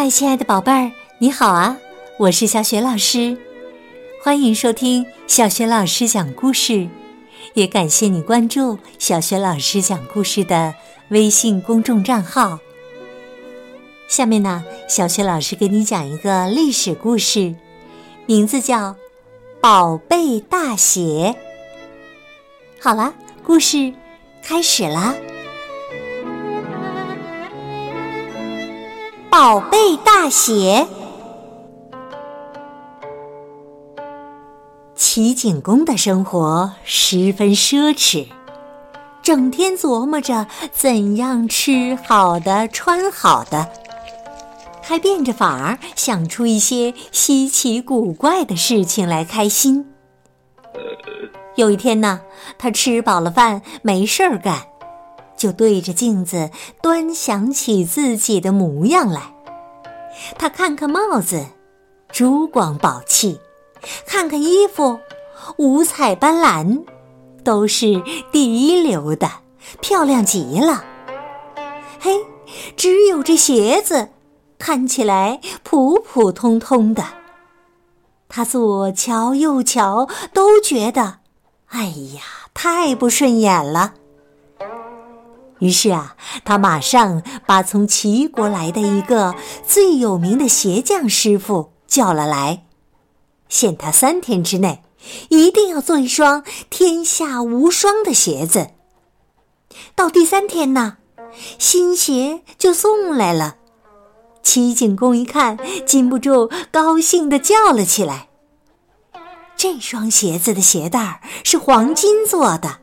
嗨，亲爱的宝贝儿，你好啊！我是小雪老师，欢迎收听小雪老师讲故事，也感谢你关注小雪老师讲故事的微信公众账号。下面呢，小雪老师给你讲一个历史故事，名字叫《宝贝大鞋》。好了，故事开始啦。宝贝大鞋。齐景公的生活十分奢侈，整天琢磨着怎样吃好的、穿好的，还变着法儿想出一些稀奇古怪的事情来开心。有一天呢，他吃饱了饭，没事儿干。就对着镜子端详起自己的模样来。他看看帽子，珠光宝气；看看衣服，五彩斑斓，都是第一流的，漂亮极了。嘿，只有这鞋子看起来普普通通的。他左瞧右瞧，都觉得，哎呀，太不顺眼了。于是啊，他马上把从齐国来的一个最有名的鞋匠师傅叫了来，限他三天之内，一定要做一双天下无双的鞋子。到第三天呢，新鞋就送来了。齐景公一看，禁不住高兴地叫了起来。这双鞋子的鞋带是黄金做的，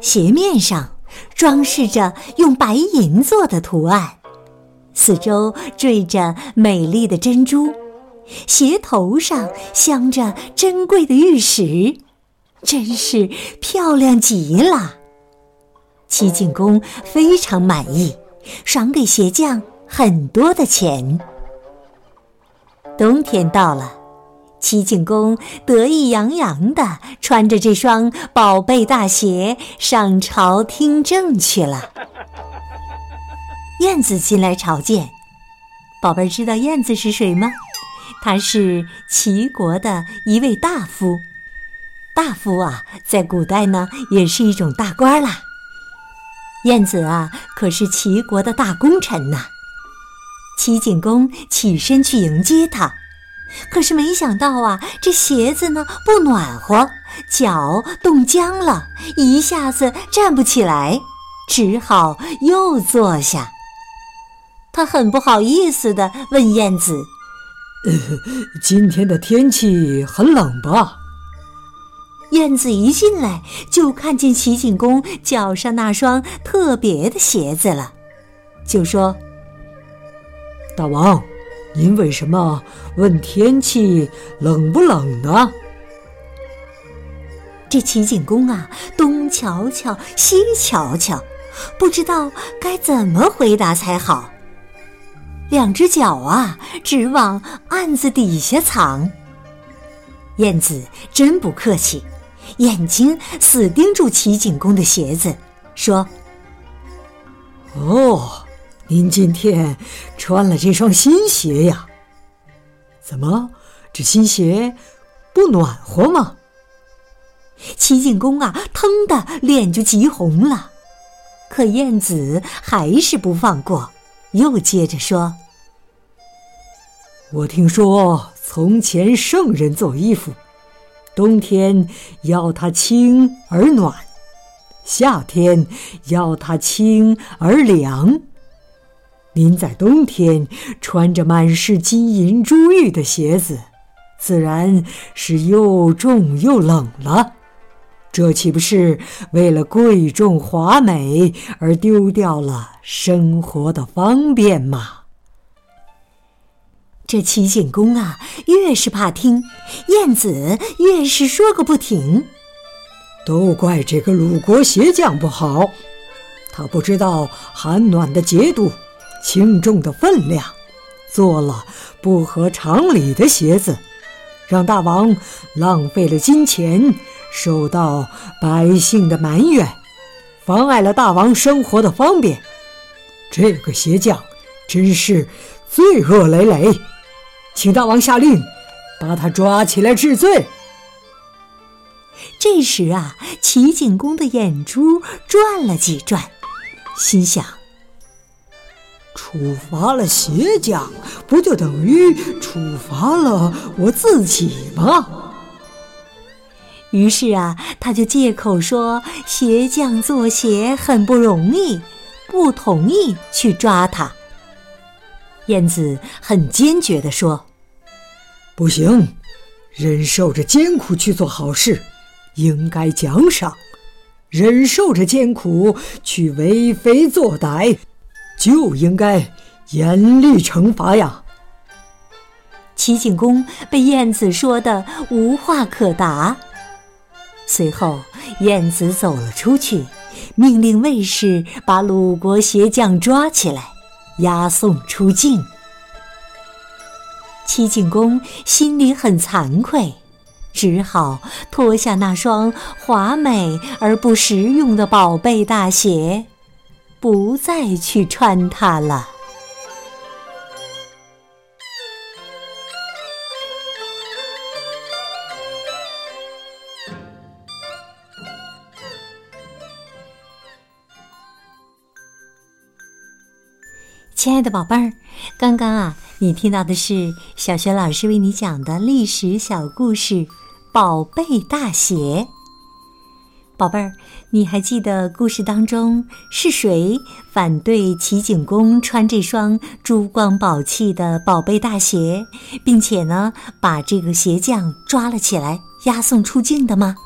鞋面上。装饰着用白银做的图案，四周缀着美丽的珍珠，鞋头上镶着珍贵的玉石，真是漂亮极了。齐景公非常满意，赏给鞋匠很多的钱。冬天到了。齐景公得意洋洋地穿着这双宝贝大鞋上朝听政去了。燕子进来朝见，宝贝儿知道燕子是谁吗？他是齐国的一位大夫。大夫啊，在古代呢也是一种大官啦。燕子啊，可是齐国的大功臣呐。齐景公起身去迎接他。可是没想到啊，这鞋子呢不暖和，脚冻僵了，一下子站不起来，只好又坐下。他很不好意思地问燕子：“ 今天的天气很冷吧？”燕子一进来就看见齐景公脚上那双特别的鞋子了，就说：“大王。”您为什么问天气冷不冷呢？这齐景公啊，东瞧瞧，西瞧瞧，不知道该怎么回答才好。两只脚啊，直往案子底下藏。燕子真不客气，眼睛死盯住齐景公的鞋子，说：“哦。”您今天穿了这双新鞋呀？怎么，这新鞋不暖和吗？齐景公啊，腾的脸就急红了。可燕子还是不放过，又接着说：“我听说从前圣人做衣服，冬天要它轻而暖，夏天要它轻而凉。”您在冬天穿着满是金银珠玉的鞋子，自然是又重又冷了。这岂不是为了贵重华美而丢掉了生活的方便吗？这齐景公啊，越是怕听，晏子越是说个不停。都怪这个鲁国鞋匠不好，他不知道寒暖的节度。轻重的分量，做了不合常理的鞋子，让大王浪费了金钱，受到百姓的埋怨，妨碍了大王生活的方便。这个鞋匠真是罪恶累累，请大王下令，把他抓起来治罪。这时啊，齐景公的眼珠转了几转，心想：处罚了鞋匠，不就等于处罚了我自己吗？于是啊，他就借口说鞋匠做鞋很不容易，不同意去抓他。燕子很坚决地说：“不行，忍受着艰苦去做好事，应该奖赏；忍受着艰苦去为非作歹，就应该严厉惩罚呀。”齐景公被燕子说的无话可答。随后，燕子走了出去，命令卫士把鲁国鞋匠抓起来，押送出境。齐景公心里很惭愧，只好脱下那双华美而不实用的宝贝大鞋，不再去穿它了。亲爱的宝贝儿，刚刚啊，你听到的是小学老师为你讲的历史小故事《宝贝大鞋》。宝贝儿，你还记得故事当中是谁反对齐景公穿这双珠光宝气的宝贝大鞋，并且呢，把这个鞋匠抓了起来，押送出境的吗？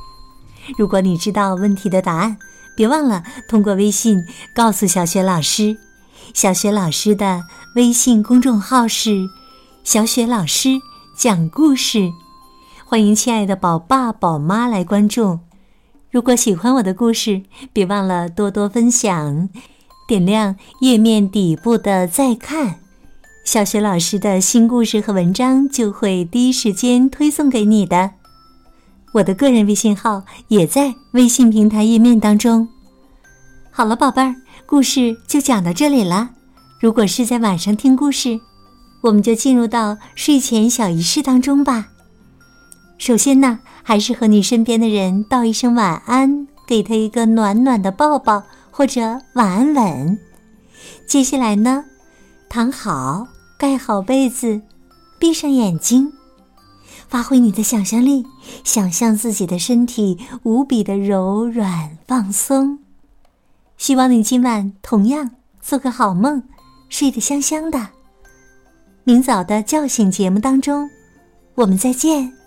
如果你知道问题的答案，别忘了通过微信告诉小雪老师。小雪老师的微信公众号是“小雪老师讲故事”，欢迎亲爱的宝爸宝妈来关注。如果喜欢我的故事，别忘了多多分享，点亮页面底部的再看，小雪老师的新故事和文章就会第一时间推送给你的。我的个人微信号也在微信平台页面当中。好了，宝贝儿。故事就讲到这里了。如果是在晚上听故事，我们就进入到睡前小仪式当中吧。首先呢，还是和你身边的人道一声晚安，给他一个暖暖的抱抱或者晚安吻。接下来呢，躺好，盖好被子，闭上眼睛，发挥你的想象力，想象自己的身体无比的柔软放松。希望你今晚同样做个好梦，睡得香香的。明早的叫醒节目当中，我们再见。